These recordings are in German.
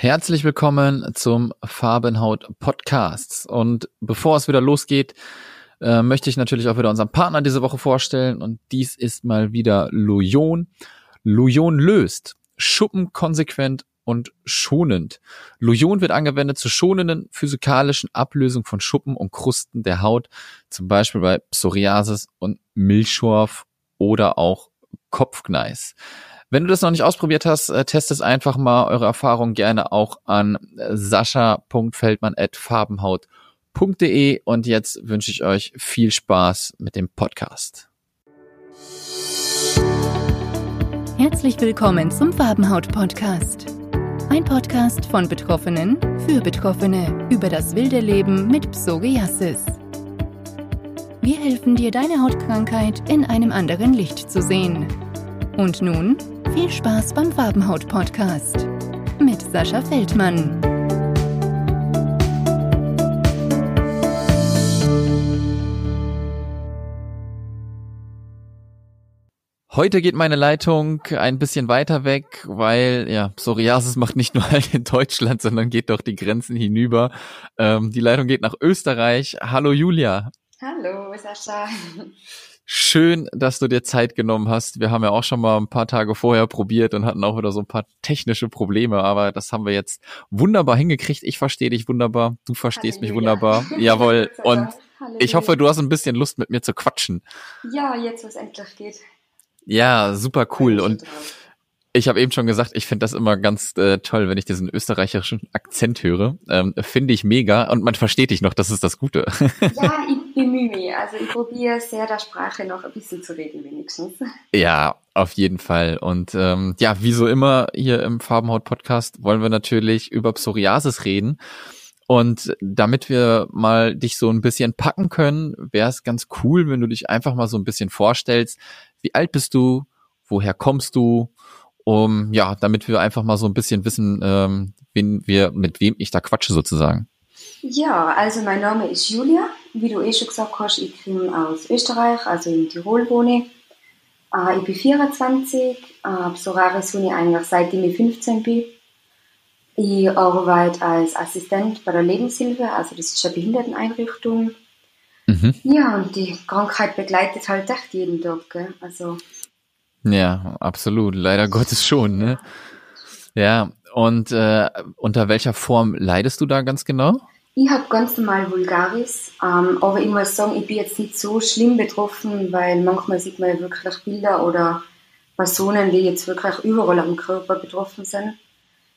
Herzlich willkommen zum Farbenhaut Podcast. Und bevor es wieder losgeht, äh, möchte ich natürlich auch wieder unseren Partner diese Woche vorstellen. Und dies ist mal wieder Lujon. Lujon löst Schuppen konsequent und schonend. Lujon wird angewendet zur schonenden physikalischen Ablösung von Schuppen und Krusten der Haut, zum Beispiel bei Psoriasis und Milchschorf oder auch Kopfgneis. Wenn du das noch nicht ausprobiert hast, äh, test es einfach mal eure Erfahrung gerne auch an äh, sascha.feldmann.farbenhaut.de und jetzt wünsche ich euch viel Spaß mit dem Podcast. Herzlich willkommen zum Farbenhaut Podcast. Ein Podcast von Betroffenen für Betroffene über das wilde Leben mit Psoriasis. Wir helfen dir, deine Hautkrankheit in einem anderen Licht zu sehen. Und nun viel Spaß beim Farbenhaut-Podcast mit Sascha Feldmann. Heute geht meine Leitung ein bisschen weiter weg, weil ja Psoriasis macht nicht nur halt in Deutschland, sondern geht doch die Grenzen hinüber. Ähm, die Leitung geht nach Österreich. Hallo Julia. Hallo Sascha. Schön, dass du dir Zeit genommen hast. Wir haben ja auch schon mal ein paar Tage vorher probiert und hatten auch wieder so ein paar technische Probleme, aber das haben wir jetzt wunderbar hingekriegt. Ich verstehe dich wunderbar, du verstehst Halleluja. mich wunderbar. Jawohl. Und Halleluja. ich hoffe, du hast ein bisschen Lust mit mir zu quatschen. Ja, jetzt, wo es endlich geht. Ja, super cool. Und ich habe eben schon gesagt, ich finde das immer ganz äh, toll, wenn ich diesen österreichischen Akzent höre. Ähm, finde ich mega und man versteht dich noch, das ist das Gute. Ja, ich bemühe mich. Also ich probiere sehr der Sprache noch ein bisschen zu reden wenigstens. Ja, auf jeden Fall. Und ähm, ja, wie so immer hier im Farbenhaut-Podcast wollen wir natürlich über Psoriasis reden. Und damit wir mal dich so ein bisschen packen können, wäre es ganz cool, wenn du dich einfach mal so ein bisschen vorstellst. Wie alt bist du? Woher kommst du? Um, ja, damit wir einfach mal so ein bisschen wissen, ähm, wen wir, mit wem ich da quatsche sozusagen. Ja, also mein Name ist Julia. Wie du eh schon gesagt hast, ich komme aus Österreich, also in Tirol wohne. Äh, ich bin 24, äh, Psoriasis wohne ich eigentlich seitdem ich 15 bin. Ich arbeite als Assistent bei der Lebenshilfe, also das ist eine Behinderteneinrichtung. Mhm. Ja, und die Krankheit begleitet halt echt jeden Tag. Gell? Also, ja, absolut. Leider Gottes schon. Ne? Ja, und äh, unter welcher Form leidest du da ganz genau? Ich habe ganz normal Vulgaris, ähm, aber ich muss sagen, ich bin jetzt nicht so schlimm betroffen, weil manchmal sieht man ja wirklich Bilder oder Personen, die jetzt wirklich überall am Körper betroffen sind.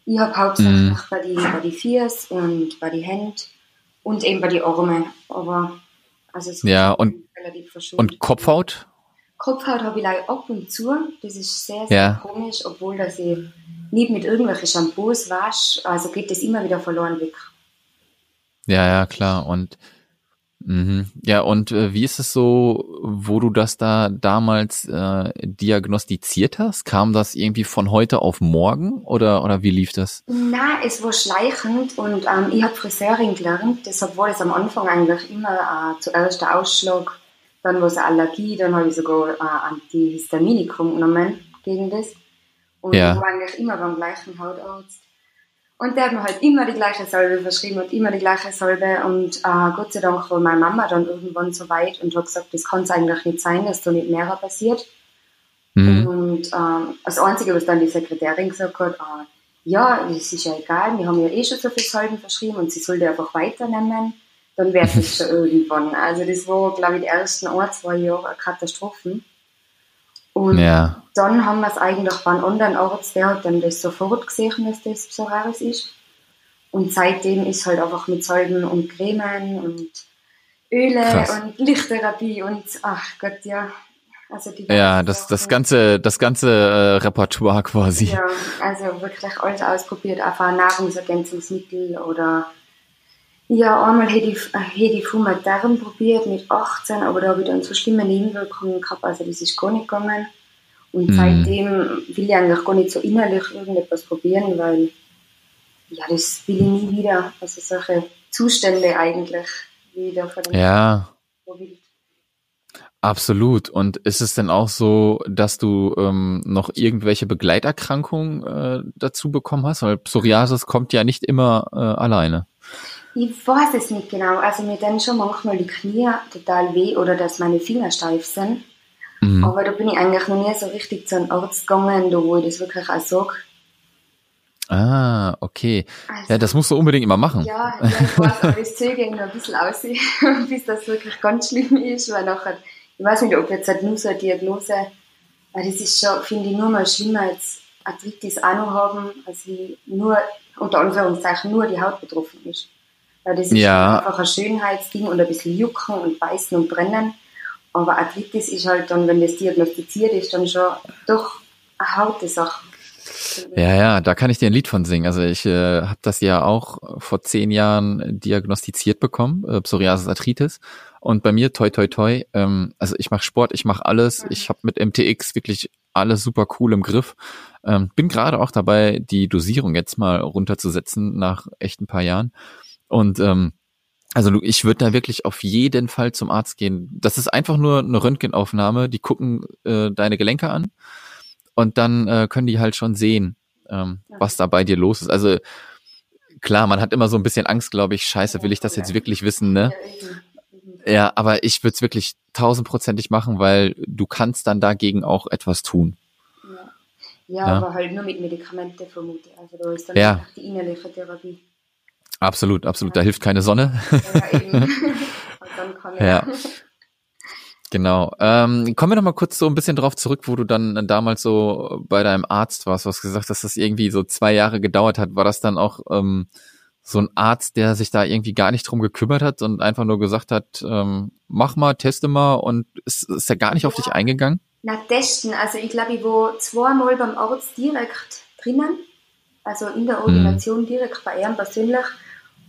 Ich habe hauptsächlich mm. bei die, bei die Fiers und bei die Hände und eben bei die Arme, aber also es ja, und, relativ Und Kopfhaut? Kopfhaut habe ich leider ab und zu, das ist sehr, sehr ja. komisch, obwohl dass ich nicht mit irgendwelchen Shampoos wasche, also geht das immer wieder verloren weg. Ja, ja, klar. Und mhm. ja, und äh, wie ist es so, wo du das da damals äh, diagnostiziert hast? Kam das irgendwie von heute auf morgen oder, oder wie lief das? Na, es war schleichend und ähm, ich habe Friseurin gelernt, deshalb war es am Anfang eigentlich immer äh, zuerst der Ausschlag, dann war es eine Allergie, dann habe ich sogar äh, Antihistaminicum genommen gegen das. Und ja. ich war eigentlich immer beim gleichen Hautarzt. Und der hat mir halt immer die gleiche Salbe verschrieben und immer die gleiche Salbe. Und äh, Gott sei Dank war meine Mama dann irgendwann so weit und hat gesagt, das kann es eigentlich nicht sein, dass da nicht mehr passiert. Mhm. Und äh, das Einzige, was dann die Sekretärin gesagt hat, äh, ja, das ist ja egal, wir haben ja eh schon so viele Salben verschrieben und sie sollte einfach weiternehmen, dann wäre es schon irgendwann. Also das war, glaube ich, die ersten ein, zwei Jahre eine Katastrophe. Und ja. dann haben wir es eigentlich bei einem anderen Arzt, der hat dann das sofort gesehen, dass das Psoriasis ist. Und seitdem ist halt einfach mit Salben und Cremen und Öle Krass. und Lichttherapie und ach Gott, ja. Also die ja, das, das ganze, das ganze äh, Repertoire quasi. Ja, also wirklich alles ausprobiert, einfach Nahrungsergänzungsmittel oder ja, einmal hätte ich, äh, hätte ich Fumatern probiert mit 18, aber da habe ich dann so schlimme Nebenwirkungen gehabt, also das ist gar nicht gegangen. Und mhm. seitdem will ich eigentlich gar nicht so innerlich irgendetwas probieren, weil ja, das will ich nie wieder. Also solche Zustände eigentlich wieder von Ja. Absolut. Und ist es denn auch so, dass du ähm, noch irgendwelche Begleiterkrankungen äh, dazu bekommen hast? Weil Psoriasis kommt ja nicht immer äh, alleine. Ich weiß es nicht genau. Also mir dann schon manchmal die Knie total weh oder dass meine Finger steif sind. Mhm. Aber da bin ich eigentlich noch nie so richtig zu einem Arzt gegangen, wo ich das wirklich auch sage. Ah, okay. Also, ja, das musst du unbedingt immer machen. Ja, ja ich weiß, aber das zögere noch ein bisschen aus, bis das wirklich ganz schlimm ist, weil nachher, ich weiß nicht, ob jetzt halt nur so eine Diagnose, weil das ist schon, finde ich, nur mal schlimmer als Arthritis auch noch haben, als wie nur, unter Anführungszeichen, nur die Haut betroffen ist. Weil das ist ja. einfach ein Schönheitsding und ein bisschen Jucken und Beißen und Brennen. Aber Arthritis ist halt dann, wenn das diagnostiziert ist, dann schon doch eine Hautsache. Ja, ja, da kann ich dir ein Lied von singen. Also ich äh, habe das ja auch vor zehn Jahren diagnostiziert bekommen, äh, Psoriasis Arthritis. Und bei mir, toi, toi, toi, ähm, also ich mache Sport, ich mache alles. Ich habe mit MTX wirklich alles super cool im Griff. Ähm, bin gerade auch dabei, die Dosierung jetzt mal runterzusetzen nach echt ein paar Jahren. Und ähm, also ich würde da wirklich auf jeden Fall zum Arzt gehen. Das ist einfach nur eine Röntgenaufnahme. Die gucken äh, deine Gelenke an und dann äh, können die halt schon sehen, ähm, was da bei dir los ist. Also klar, man hat immer so ein bisschen Angst, glaube ich, scheiße, will ich das jetzt wirklich wissen, ne? Ja, aber ich würde es wirklich tausendprozentig machen, weil du kannst dann dagegen auch etwas tun. Ja, ja, ja. aber halt nur mit Medikamente vermute. Also da ist dann ja. die innerliche Therapie. Absolut, absolut. Da hilft keine Sonne. Ja, eben. ja. Genau. Ähm, kommen wir noch mal kurz so ein bisschen drauf zurück, wo du dann damals so bei deinem Arzt warst, was gesagt, dass das irgendwie so zwei Jahre gedauert hat. War das dann auch ähm, so ein Arzt, der sich da irgendwie gar nicht drum gekümmert hat und einfach nur gesagt hat, ähm, mach mal, teste mal und ist, ist er gar nicht ja. auf dich eingegangen? Na, testen. Also ich glaube, ich war zweimal beim Arzt direkt drinnen, also in der Ordination mhm. direkt bei ihm persönlich.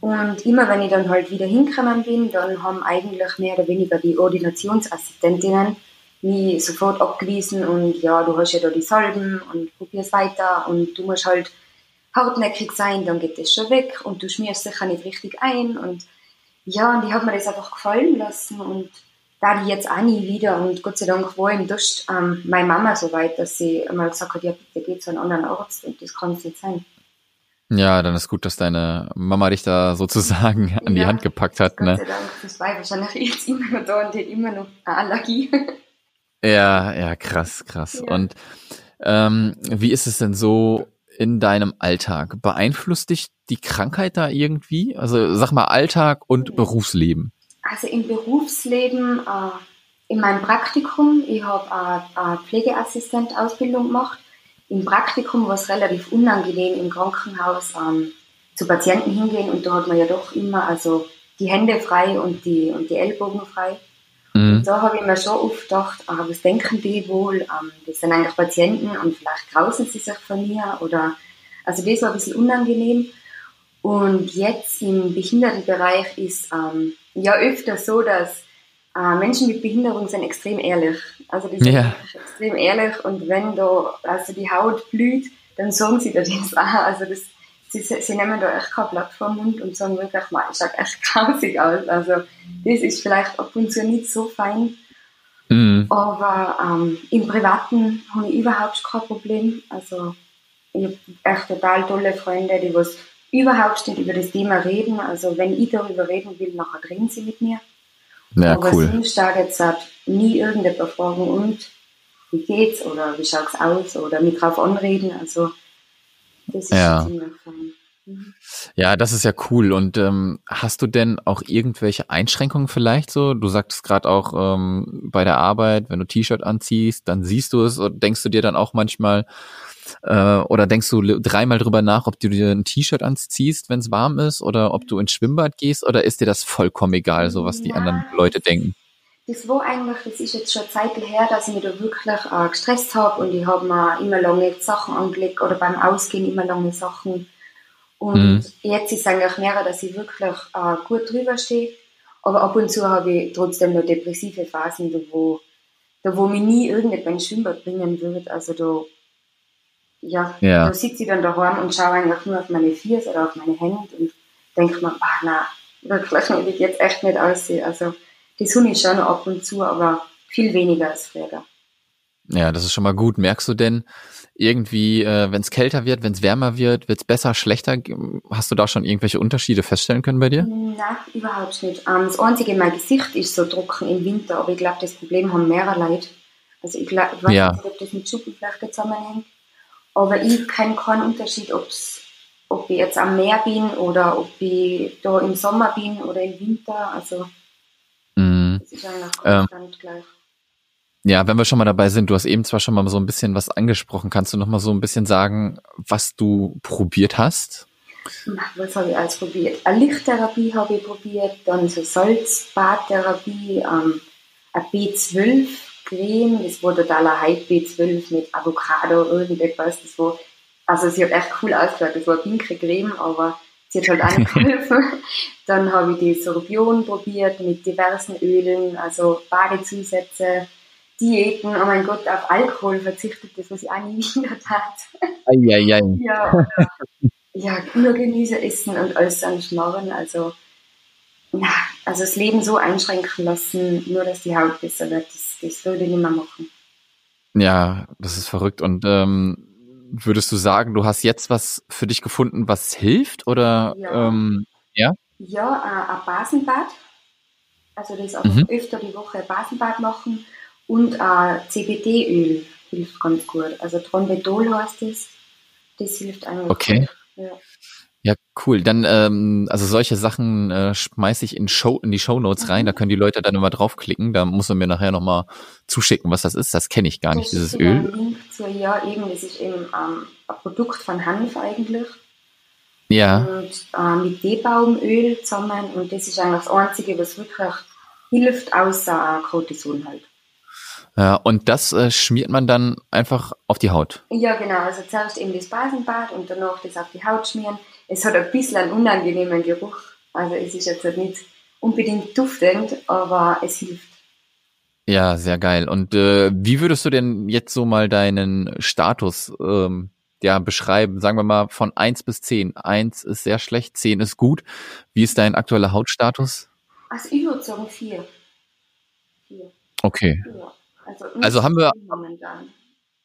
Und immer wenn ich dann halt wieder hingekommen bin, dann haben eigentlich mehr oder weniger die Ordinationsassistentinnen mich sofort abgewiesen und ja, du hast ja da die Salben und probier's weiter und du musst halt hartnäckig sein, dann geht das schon weg und du schmierst sicher nicht richtig ein und ja, und ich habe mir das einfach gefallen lassen und da die jetzt auch nie wieder und Gott sei Dank war im Dusch ähm, meine Mama so weit, dass sie einmal gesagt hat, ja bitte geh zu einem anderen Arzt und das kann es nicht sein. Ja, dann ist gut, dass deine Mama dich da sozusagen an ja, die Hand gepackt hat. Gott ne? sei Dank, das war wahrscheinlich jetzt immer noch da und hat immer noch eine Allergie. Ja, ja, krass, krass. Ja. Und ähm, wie ist es denn so in deinem Alltag? Beeinflusst dich die Krankheit da irgendwie? Also sag mal Alltag und Berufsleben. Also im Berufsleben, äh, in meinem Praktikum, ich habe eine Pflegeassistent-Ausbildung gemacht im Praktikum war es relativ unangenehm im Krankenhaus ähm, zu Patienten hingehen und da hat man ja doch immer also die Hände frei und die, und die Ellbogen frei. Mhm. Und da habe ich mir schon oft gedacht, ah, was denken die wohl? Ähm, das sind eigentlich Patienten und vielleicht grausen sie sich von mir oder also das war ein bisschen unangenehm. Und jetzt im Behindertenbereich ist ähm, ja öfter so, dass äh, Menschen mit Behinderung sind extrem ehrlich. Also die sind ja. extrem ehrlich und wenn da also die Haut blüht, dann sagen sie dir das auch. Also das, sie, sie nehmen da echt kein Blatt den Mund und sagen wirklich, mal, ich schaut echt grausig aus. Also das ist vielleicht ab und zu nicht so fein. Mhm. Aber ähm, im Privaten habe ich überhaupt kein Problem. Also ich habe echt total tolle Freunde, die was überhaupt nicht über das Thema reden. Also wenn ich darüber reden will, nachher drehen sie mit mir. Ja, Aber cool. da jetzt hat nie irgendjemand fragen, und wie geht's oder wie schaut's aus oder mit drauf anreden. Also das ist ja. ziemlich. Mhm. Ja, das ist ja cool. Und ähm, hast du denn auch irgendwelche Einschränkungen vielleicht so? Du sagtest gerade auch ähm, bei der Arbeit, wenn du T-Shirt anziehst, dann siehst du es und denkst du dir dann auch manchmal, äh, oder denkst du dreimal drüber nach, ob du dir ein T-Shirt anziehst, wenn es warm ist, oder ob du ins Schwimmbad gehst, oder ist dir das vollkommen egal, so was die ja. anderen Leute denken? Das war eigentlich, das ist jetzt schon Zeit her, dass ich mich da wirklich äh, gestresst habe und ich habe mir immer lange Sachen angelegt oder beim Ausgehen immer lange Sachen. Und mhm. jetzt ist es eigentlich mehr, dass ich wirklich äh, gut drüber stehe. Aber ab und zu habe ich trotzdem noch depressive Phasen, da wo, da wo mich nie irgendetwas ins Schwimmbad bringen wird. Also da ja, ja. da sitze ich dann daheim und schaue eigentlich nur auf meine Füße oder auf meine Hände und denke mir, ach nein, wirklich ich jetzt echt nicht aussehen. Also das habe ich schon ab und zu, aber viel weniger als früher. Ja, das ist schon mal gut. Merkst du denn irgendwie, äh, wenn es kälter wird, wenn es wärmer wird, wird es besser, schlechter? Hast du da schon irgendwelche Unterschiede feststellen können bei dir? Nein, überhaupt nicht. Ähm, das Einzige, mein Gesicht ist so trocken im Winter, aber ich glaube, das Problem haben mehrere Leute. Also ich, glaub, ich weiß Ja. nicht, ob das mit Schuppenflechte zusammenhängt, aber ich kenne keinen Unterschied, ob's, ob ich jetzt am Meer bin oder ob ich da im Sommer bin oder im Winter. Also Mhm. das ist eigentlich Ähm. konstant gleich. Ja, wenn wir schon mal dabei sind, du hast eben zwar schon mal so ein bisschen was angesprochen. Kannst du noch mal so ein bisschen sagen, was du probiert hast? Was habe ich alles probiert? Eine Lichttherapie habe ich probiert, dann so Salzbadtherapie, ähm, eine B12-Creme, das war totaler Hype, B12 mit Avocado, irgendetwas, das war, also sie hat echt cool ausgeschaut, das war eine pinke Creme, aber sie hat halt auch nicht geholfen. Dann habe ich die Sorbion probiert mit diversen Ölen, also Badezusätze, Diäten, oh mein Gott, auf Alkohol verzichtet, das was ich auch nie wieder tat. Eieiei. Ja, ja, nur Gemüse essen und alles an Schnorren. Also, ja, also das Leben so einschränken lassen, nur dass die Haut besser wird, das, das würde ich nicht mehr machen. Ja, das ist verrückt. Und ähm, würdest du sagen, du hast jetzt was für dich gefunden, was hilft? Oder Ja. ähm, Ja, äh, ein Basenbad. Also das auch Mhm. öfter die Woche ein Basenbad machen. Und äh, CBD-Öl hilft ganz gut. Also Tronbetol heißt das. Das hilft eigentlich. Okay. gut. Ja. Ja, cool. Dann, ähm, also solche Sachen äh, schmeiße ich in, Show, in die Shownotes rein. Mhm. Da können die Leute dann immer draufklicken. Da muss man mir nachher nochmal zuschicken, was das ist. Das kenne ich gar nicht, Da dieses ich Öl. Link zu, ja, eben, das ist eben ähm, ein Produkt von Hanf eigentlich. Ja, und äh, mit Teebaumöl zusammen und das ist eigentlich das Einzige, was wirklich hilft, außer äh, Cortison halt. Ja. Und das äh, schmiert man dann einfach auf die Haut. Ja genau, also zuerst eben das Basenbad und danach das auf die Haut schmieren. Es hat ein bisschen einen unangenehmen Geruch, also es ist jetzt halt nicht unbedingt duftend, aber es hilft. Ja, sehr geil. Und äh, wie würdest du denn jetzt so mal deinen Status ähm, ja beschreiben? Sagen wir mal von eins bis zehn. Eins ist sehr schlecht, zehn ist gut. Wie ist dein aktueller Hautstatus? Also ich würde sagen vier. Vier, Okay. ja. Also, Also haben wir- nicht momentan.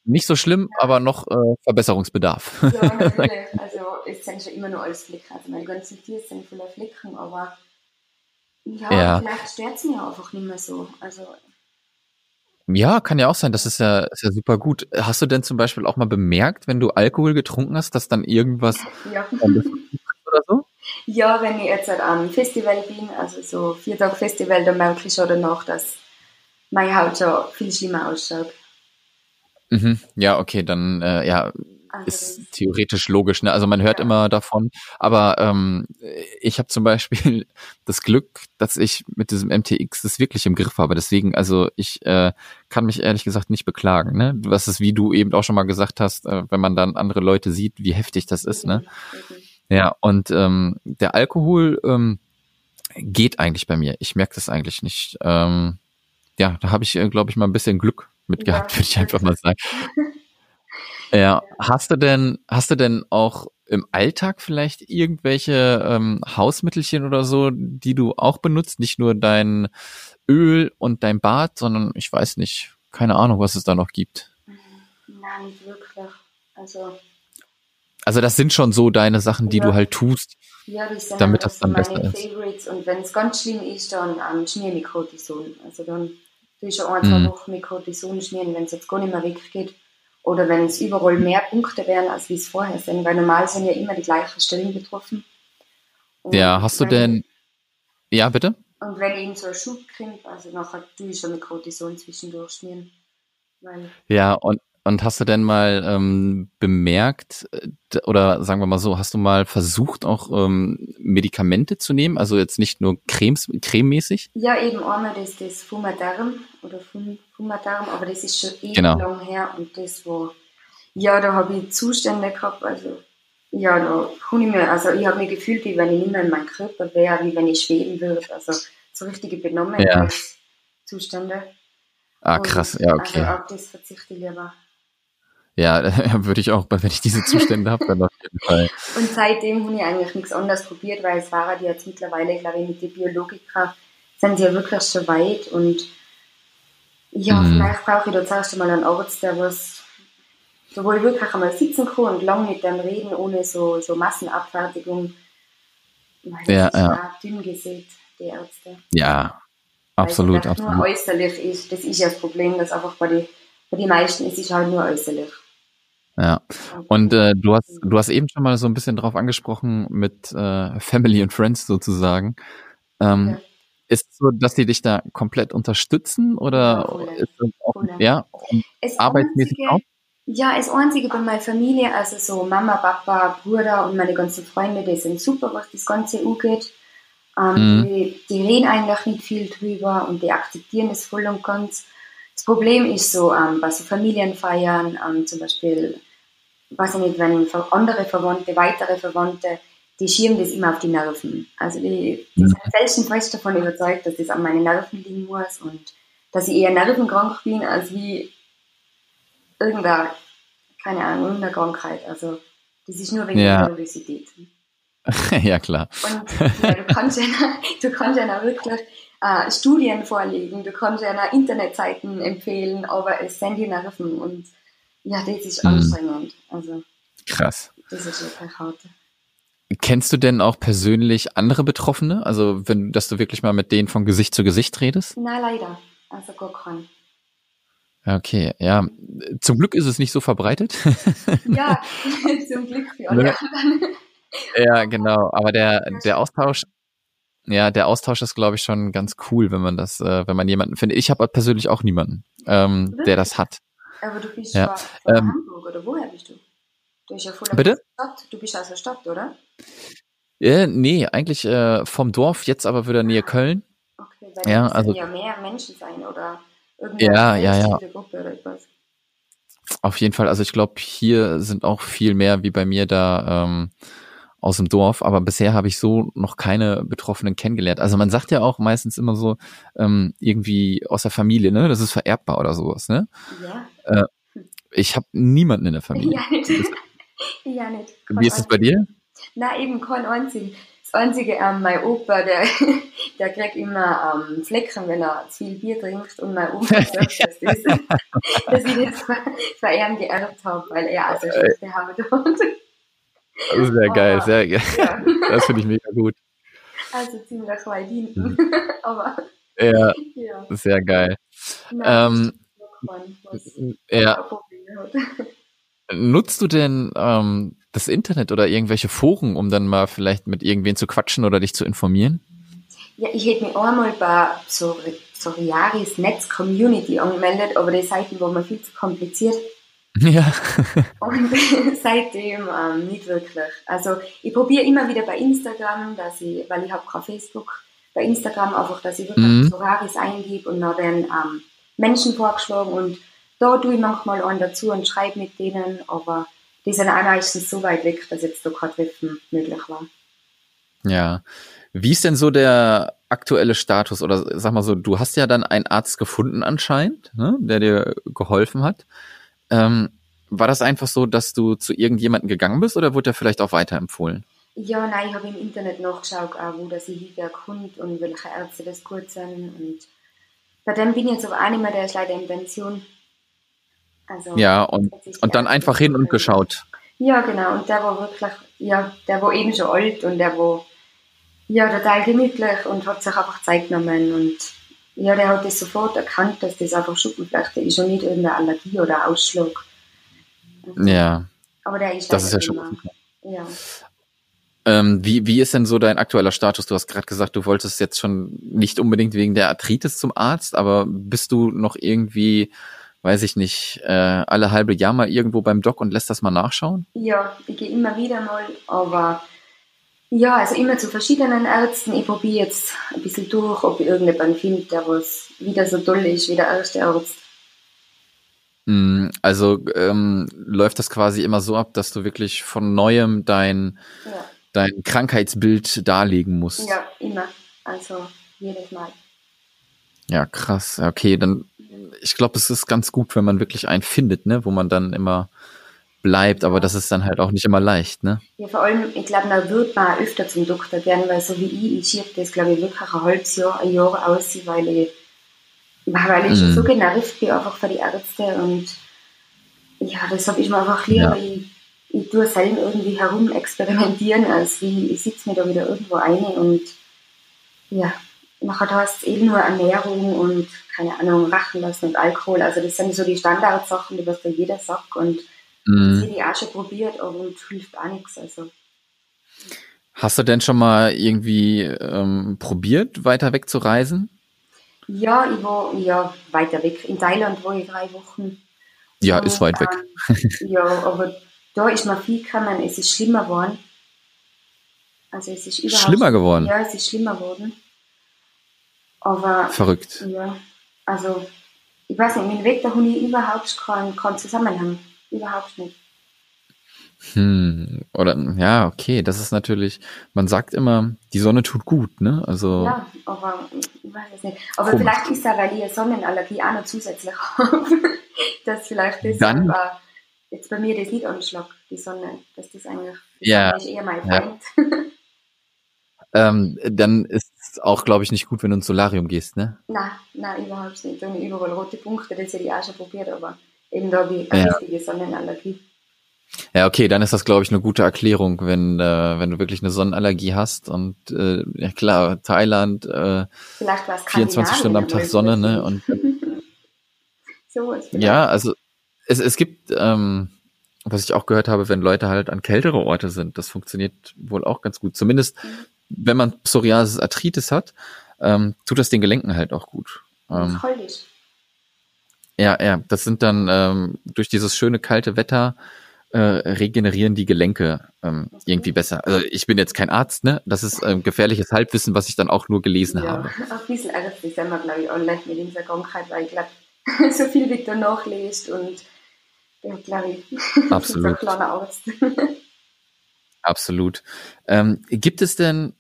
Nicht so schlimm, aber noch äh, Verbesserungsbedarf. Ja, natürlich. Also es sind schon immer nur alles Flecken. Also meine ganzen Tiere sind voller Flecken, aber ja, Ja. vielleicht stört es mir einfach nicht mehr so. Also Ja, kann ja auch sein. Das ist ja, ist ja super gut. Hast du denn zum Beispiel auch mal bemerkt, wenn du Alkohol getrunken hast, dass dann irgendwas ja. oder so? ja, wenn ich jetzt halt am Festival bin, also so vier Tage Festival, dann merke ich schon danach, dass meine Haut schon viel schlimmer ausschaut. Mhm. Ja, okay, dann äh, ja, ist theoretisch logisch. Ne? Also man hört Ja. immer davon, aber ähm, ich habe zum Beispiel das Glück, dass ich mit diesem MTX das wirklich im Griff habe. Deswegen, also ich äh, kann mich ehrlich gesagt nicht beklagen. Ne? Was ist, wie du eben auch schon mal gesagt hast, äh, wenn man dann andere Leute sieht, wie heftig das ist. Ne? Eben. Ja, und ähm, der Alkohol ähm, geht eigentlich bei mir. Ich merke das eigentlich nicht. Ähm, ja, da habe ich, äh, glaube ich, mal ein bisschen Glück mit Ja. gehabt, würde ich einfach mal sagen. Ja, hast du denn, hast du denn auch im Alltag vielleicht irgendwelche ähm, Hausmittelchen oder so, die du auch benutzt? Nicht nur dein Öl und dein Bad, sondern ich weiß nicht, keine Ahnung, was es da noch gibt. Nein, nicht wirklich. Also Also das sind schon so deine Sachen, die Ja. du halt tust. ja, das Damit das dann so meine besser ist. Favorites und wenn es ganz schlimm ist, dann ähm, schmier Cortison. Also dann tue ich schon ein, zwei Mhm. Wochen mit Cortison schmieren, wenn es jetzt gar nicht mehr weggeht. Oder wenn es überall mehr Punkte wären, als wie es vorher sind, weil normal sind ja immer die gleichen Stellen betroffen. Und Ja, hast du denn, ja, bitte? Und wenn eben so ein Schub kriegt, also nachher tue ich schon mit Cortison zwischendurch schmieren. Weil, Ja, und, und hast du denn mal ähm, bemerkt, äh, oder sagen wir mal so, hast du mal versucht, auch ähm, Medikamente zu nehmen? Also jetzt nicht nur Cremes, crememäßig? ja, eben einmal das, das Fumaderm oder Fum, Fumaderm, aber das ist schon ewig Genau. lang her und das war, ja, da habe ich Zustände gehabt, also ja, da habe ich mir, also ich habe mich gefühlt, wie wenn ich nicht mehr in meinem Körper wäre, wie wenn ich schweben würde, also so richtige Benommenheitszustände. Ah, Und krass, ja, okay. Also auf das verzichte ich lieber. Ja, würde ich auch, wenn ich diese Zustände habe, dann auf jeden Fall. Und seitdem habe ich eigentlich nichts anderes probiert, weil es war die jetzt mittlerweile, glaube ich, mit den Biologika sind sie ja wirklich schon weit und Ja, mhm. vielleicht brauche ich da zuerst einmal einen Arzt, der was, wo ich wirklich einmal sitzen kann und lang mit dem reden, ohne so, so Massenabfertigung. Weil ja, das ja. dünn gesät, die Ärzte. Ja, absolut, Weil es absolut. nur äußerlich ist, das ist ja das Problem, dass einfach bei den bei die meisten ist es halt nur äußerlich. Ja. Und äh, du hast du hast eben schon mal so ein bisschen drauf angesprochen mit äh, Family and Friends sozusagen. Ähm, Ja. Ist es so, dass die dich da komplett unterstützen oder Ja, ist das auch, Voll. ja arbeitsmäßig Einzige- auch? Ja, das Einzige bei meiner Familie, also so Mama, Papa, Bruder und meine ganzen Freunde, die sind super, was das Ganze angeht. Ähm, Mhm. die, die reden eigentlich nicht viel drüber und die akzeptieren es voll und ganz. Das Problem ist so, ähm, bei so Familienfeiern, ähm, zum Beispiel, weiß ich nicht, wenn andere Verwandte, weitere Verwandte, die schieben das immer auf die Nerven. Also die, die Mhm. sind felsenfest davon überzeugt, dass das an meine Nerven liegen muss und dass ich eher nervenkrank bin, als wie irgendeine, keine Ahnung, irgendeine Krankheit. Also das ist nur wegen Ja. der Nervosität. ja, klar. Und ja, du kannst ja, du kannst ja wirklich äh, Studien vorlegen, du kannst ja Internetseiten empfehlen, aber es sind die Nerven und ja, das ist Mhm. anstrengend. Also Krass. das ist wirklich hart. Kennst du denn auch persönlich andere Betroffene? Also, wenn, dass du wirklich mal mit denen von Gesicht zu Gesicht redest? Nein, leider. Also gar kein. Okay, ja. Zum Glück ist es nicht so verbreitet. Ja, zum Glück für alle Ne? anderen. ja, genau. Aber der, der Austausch, ja, der Austausch ist, glaube ich, schon ganz cool, wenn man das, äh, wenn man jemanden findet. Ich habe persönlich auch niemanden, ähm, der das hat. Aber du bist Ja, ja, von ähm, Hamburg, oder woher bist du? Du bist ja voll Bitte? Stadt. Du bist aus der Stadt, oder? Äh, nee, eigentlich äh, vom Dorf, jetzt aber wieder nähe Köln. Okay, weil Ja, ja, also- ja mehr Menschen sein oder Ja, irgendeine ja, ja. bestimmte Gruppe oder etwas. Auf jeden Fall. Also ich glaube, hier sind auch viel mehr wie bei mir da ähm, aus dem Dorf. Aber bisher habe ich so noch keine Betroffenen kennengelernt. Also man sagt ja auch meistens immer so ähm, irgendwie aus der Familie, ne? Das ist vererbbar oder sowas, ne? Ja. Ich habe niemanden in der Familie. Ja, nicht. ja, nicht. Wie ist es bei dir? Nein, eben kein einzigen. Das einzige, ähm, mein Opa, der, der kriegt immer ähm, Flecken, wenn er zu viel Bier trinkt und mein Oma sagt, dass, das, dass ich das von ihm geerbt habe, weil er also schlechte Haut hat. Das ist sehr geil, Aber- sehr geil. Ja, Das finde ich mega gut. also ziemlich. Mhm. Aber Ja, ja, sehr geil. nein, Ähm, Ja, nutzt du denn ähm, das Internet oder irgendwelche Foren, um dann mal vielleicht mit irgendwen zu quatschen oder dich zu informieren? Ja, ich hätte mich einmal bei so, so Netz Community angemeldet, aber die Seiten waren mir viel zu kompliziert. Ja. Und seitdem ähm, nicht wirklich. Also ich probiere immer wieder bei Instagram, dass ich, weil ich habe kein Facebook, bei Instagram einfach, dass ich wirklich Mhm. Solaris eingebe und dann werden ähm, Menschen vorgeschlagen und da tue ich manchmal einen dazu und schreibe mit denen, aber die sind auch meistens so weit weg, dass jetzt da kein Treffen möglich war. Ja. Wie ist denn so der aktuelle Status? Oder sag mal so, du hast ja dann einen Arzt gefunden anscheinend, ne, der dir geholfen hat. Ähm, war das einfach so, dass du zu irgendjemandem gegangen bist oder wurde der vielleicht auch weiterempfohlen? Ja, nein, ich habe im Internet nachgeschaut, auch, wo das hingehe Hund und welche Ärzte das gut sind. Und bei dem bin ich jetzt aber auch nicht mehr, der ist leider in Pension. Also, Ja, und, und dann einfach hin und geschaut. Ja, genau. Und der war wirklich, ja, der war eben schon alt und der war ja total gemütlich und hat sich einfach Zeit genommen. Und ja, der hat das sofort erkannt, dass das einfach Schuppenflechte ist und nicht irgendeine Allergie oder Ausschlag. Ja, Aber der ist das ist ja schon. Ja. Ähm, wie, wie ist denn so dein aktueller Status? Du hast gerade gesagt, du wolltest jetzt schon nicht unbedingt wegen der Arthritis zum Arzt, aber bist du noch irgendwie, weiß ich nicht, äh, alle halbe Jahr mal irgendwo beim Doc und lässt das mal nachschauen? Ja, ich gehe immer wieder mal, aber ja, also immer zu verschiedenen Ärzten. Ich probiere jetzt ein bisschen durch, ob ich irgendjemanden finde, der was wieder so toll ist wie der erste Arzt. Mm, Also ähm, läuft das quasi immer so ab, dass du wirklich von neuem dein, Ja, dein Krankheitsbild darlegen musst. ja immer. Also jedes Mal. Ja, krass. Okay, dann ich glaube, es ist ganz gut, wenn man wirklich einen findet, ne, wo man dann immer bleibt, aber das ist dann halt auch nicht immer leicht, ne? Ja, vor allem, ich glaube, da wird man auch öfter zum Doktor gehen, weil so wie ich, ich schiebe das, glaube ich, wirklich ein halbes Jahr, ein Jahr aus, weil ich weil ich mhm. so genervt bin einfach für die Ärzte und ja, das habe ich mir einfach lieber, ja. ich, ich tue selber irgendwie herum experimentieren, als wie ich sitze mir da wieder irgendwo ein und ja, nachher hast du eben nur Ernährung und keine Ahnung, Rachen lassen und Alkohol. Also das sind so die Standardsachen, die was da jeder sagt und mhm. das habe ich auch schon probiert, aber hilft auch nichts. Also. Hast du denn schon mal irgendwie ähm, probiert, weiter weg zu reisen? Ja, ich war ja weiter weg. In Thailand war ich drei Wochen. Ja, und, ist weit weg. Ähm, ja, aber da ist mir viel gekommen, es ist schlimmer geworden. Also es ist überhaupt schlimmer geworden. Ja, es ist schlimmer geworden. Aber verrückt. Ja, also ich weiß nicht, mit dem Weg da habe ich überhaupt keinen, keinen Zusammenhang. Überhaupt nicht. Hm, oder ja, okay, das ist natürlich, man sagt immer, die Sonne tut gut, ne? Also. Ja, aber ich weiß es nicht. Aber komisch. vielleicht ist da, weil ich eine Sonnenallergie auch noch zusätzlich habe, dass vielleicht das Dann, aber jetzt bei mir das nicht anschlag, die Sonne, dass das eigentlich das ja, ist eher mein Feind. Ja. ähm, dann ist es auch, glaube ich, nicht gut, wenn du ins Solarium gehst, ne? Nein, nein, überhaupt nicht. Habe überall rote Punkte, das hätte ich auch schon probiert, aber eben da eine ja. richtige Sonnenallergie. Ja, okay, dann ist das, glaube ich, eine gute Erklärung, wenn, äh, wenn du wirklich eine Sonnenallergie hast und äh, ja klar, Thailand, äh, 24 Stunden am Tag Sonne, ne? Und so ja, also es, es gibt, ähm, was ich auch gehört habe, wenn Leute halt an kältere Orte sind, das funktioniert wohl auch ganz gut. Zumindest, mhm. wenn man Psoriasis Arthritis hat, ähm, tut das den Gelenken halt auch gut. Ähm, ja, ja, das sind dann ähm, durch dieses schöne kalte Wetter äh, regenerieren die Gelenke ähm, irgendwie besser. Also ich bin jetzt kein Arzt, ne? Das ist ähm, gefährliches Halbwissen, was ich dann auch nur gelesen ja, habe. Auch ein bisschen ärgerlich sind wir, glaube ich, online mit dieser Krankheit, weil ich glaube, so viel wie du nachliest und ja, glaube ich, Absolut. so Arzt. Absolut. Ähm, gibt es denn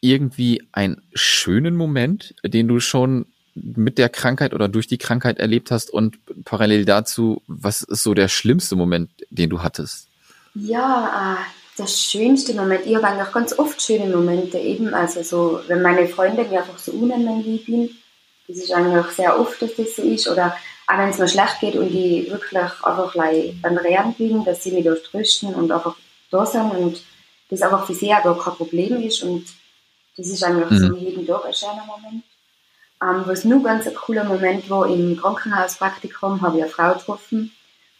irgendwie einen schönen Moment, den du schon mit der Krankheit oder durch die Krankheit erlebt hast und parallel dazu, was ist so der schlimmste Moment, den du hattest? Ja, äh, der schönste Moment, ich habe eigentlich ganz oft schöne Momente eben, also so, wenn meine Freunde mir einfach so unangenehm bin, das ist eigentlich sehr oft, dass das so ist, oder auch wenn es mir schlecht geht und die wirklich einfach beim Rehren bin, dass sie mich da trösten und einfach da sind und das einfach für sie aber kein Problem ist und das ist eigentlich mhm. so jeden Tag ein schöner Moment. Ähm, was nur ganz ein cooler Moment war, im Krankenhauspraktikum habe ich eine Frau getroffen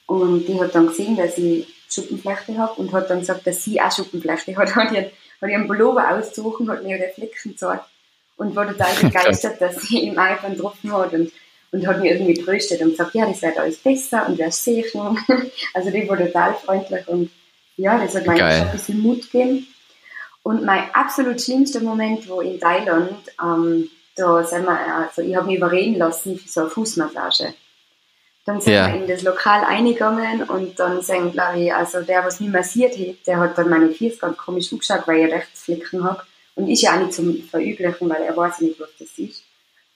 und die hat dann gesehen, dass ich Schuppenflechte habe und hat dann gesagt, dass sie auch Schuppenflechte hat. Hat ihr, hat einen Pullover ausgesucht, hat mir den Flecken gezeigt und war total begeistert, dass sie im iPhone getroffen hat und, und hat mir irgendwie tröstet und gesagt, ja, das wird alles besser und ich noch. Also die war total freundlich und ja, das hat mir ein bisschen Mut gegeben. Und mein absolut schlimmster Moment war in Thailand, ähm, da sind wir, also ich habe mich überreden lassen für so eine Fußmassage. Dann sind ja. wir in das Lokal eingegangen und dann sind, glaube ich, also der, was mich massiert hat, der hat dann meine Füße ganz komisch angeschaut, weil ich Rechtsflicken habe. Und ich ja auch nicht zum Verüblichen, weil er weiß nicht, was das ist.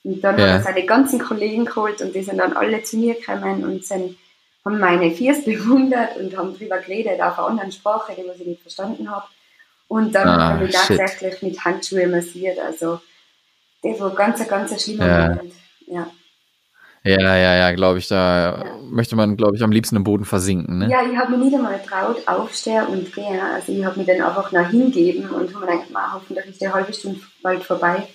Und dann ja. hat er seine ganzen Kollegen geholt und die sind dann alle zu mir gekommen und sind, haben meine Füße bewundert und haben drüber geredet auf einer anderen Sprache, die was ich nicht verstanden habe. Und dann ah, habe ich tatsächlich mit Handschuhen massiert. Also das war ganz, ganz schlimmer ja. Moment. Ja. Ja, ja, ja, glaube ich, da ja. möchte man, glaube ich, am liebsten im Boden versinken. Ne? Ja, ich habe mich nicht einmal traut, aufstehen und gehen. Also ich habe mich dann einfach nach hingeben und habe mir gedacht, ma, hoffentlich ist die halbe Stunde bald vorbei.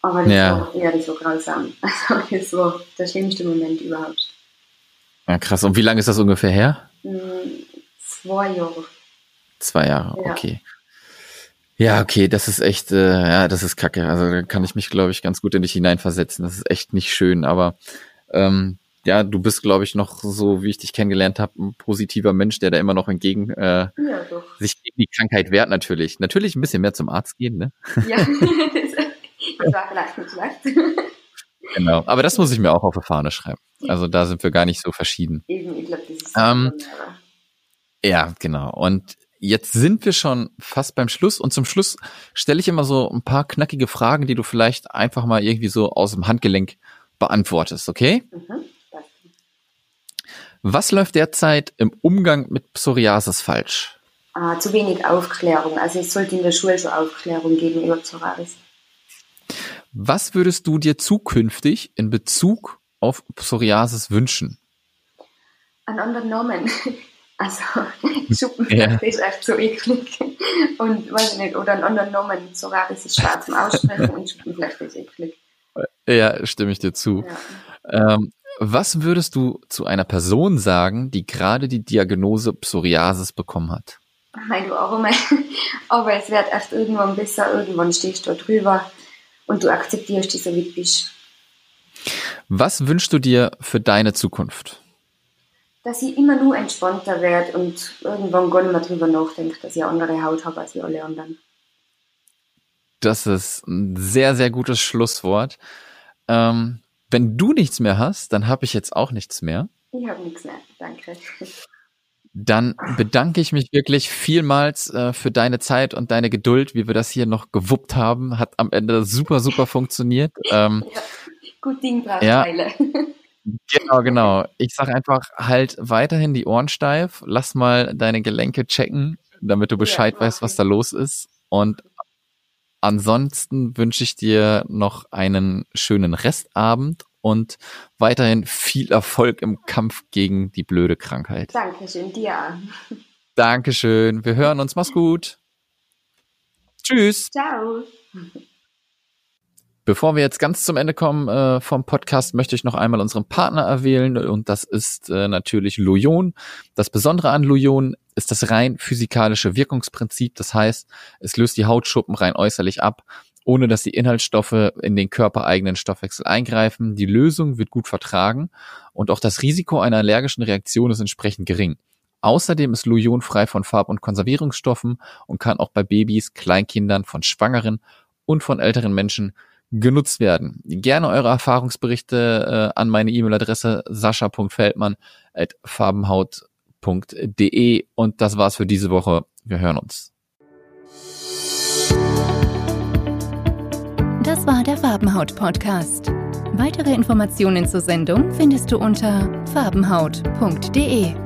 Aber das, ja. War, ja, das war grausam. Also das war der schlimmste Moment überhaupt. Ja, krass. Und wie lange ist das ungefähr her? Hm, zwei Jahre. Zwei Jahre, ja. okay. Ja, okay, das ist echt, äh, ja, das ist kacke. Also da kann ich mich, glaube ich, ganz gut in dich hineinversetzen. Das ist echt nicht schön, aber ähm, ja, du bist, glaube ich, noch so, wie ich dich kennengelernt habe, ein positiver Mensch, der da immer noch entgegen äh, ja, sich gegen die Krankheit wehrt natürlich. Natürlich ein bisschen mehr zum Arzt gehen, ne? Ja, das, war vielleicht nicht schlecht. Genau, aber das muss ich mir auch auf der Fahne schreiben. Also da sind wir gar nicht so verschieden. Eben, ich glaube, das ist ähm, ja, genau. Und Jetzt sind wir schon fast beim Schluss und zum Schluss stelle ich immer so ein paar knackige Fragen, die du vielleicht einfach mal irgendwie so aus dem Handgelenk beantwortest, okay? Mhm. Was läuft derzeit im Umgang mit Psoriasis falsch? Ah, zu wenig Aufklärung. Also es sollte in der Schule so Aufklärung geben über Psoriasis. Was würdest du dir zukünftig in Bezug auf Psoriasis wünschen? Einen anderen Namen. Also, Schuppenflechte ja. ist echt so eklig. Und weiß ich nicht, oder einen anderen Namen. Psoriasis ist schwer zum Aussprechen und Schuppenflechte ist eklig. Ja, stimme ich dir zu. Ja. Ähm, was würdest du zu einer Person sagen, die gerade die Diagnose Psoriasis bekommen hat? Nein, du Arme. Aber es wird echt irgendwann besser, irgendwann stehst du drüber und du akzeptierst dich so, wie du bist. Was wünschst du dir für deine Zukunft? Dass ich immer nur entspannter werde und irgendwann gar nicht mehr drüber nachdenke, dass ich eine andere Haut habe als alle anderen. Das ist ein sehr, sehr gutes Schlusswort. Ähm, wenn du nichts mehr hast, dann habe ich jetzt auch nichts mehr. Ich habe nichts mehr, danke. Dann bedanke ich mich wirklich vielmals äh, für deine Zeit und deine Geduld, wie wir das hier noch gewuppt haben. Hat am Ende super, super funktioniert. Ähm, ja, gut Ding braucht ja, Genau, genau. Ich sage einfach, halt weiterhin die Ohren steif, lass mal deine Gelenke checken, damit du Bescheid ja, weißt, was da los ist. Und ansonsten wünsche ich dir noch einen schönen Restabend und weiterhin viel Erfolg im Kampf gegen die blöde Krankheit. Dankeschön, dir. Dankeschön. Wir hören uns. Mach's gut. Tschüss. Ciao. Bevor wir jetzt ganz zum Ende kommen äh, vom Podcast, möchte ich noch einmal unseren Partner erwählen und das ist äh, natürlich Lujon. Das Besondere an Lujon ist das rein physikalische Wirkungsprinzip. Das heißt, es löst die Hautschuppen rein äußerlich ab ohne dass die Inhaltsstoffe in den körpereigenen Stoffwechsel eingreifen. Die Lösung wird gut vertragen und auch das Risiko einer allergischen Reaktion ist entsprechend gering. Außerdem ist Lujon frei von Farb- und Konservierungsstoffen und kann auch bei Babys, Kleinkindern, von Schwangeren und von älteren Menschen genutzt werden. Gerne eure Erfahrungsberichte äh, an meine E-Mail-Adresse sascha.feldmann.farbenhaut.de und das war's für diese Woche. Wir hören uns. Das war der Farbenhaut-Podcast. Weitere Informationen zur Sendung findest du unter farbenhaut.de.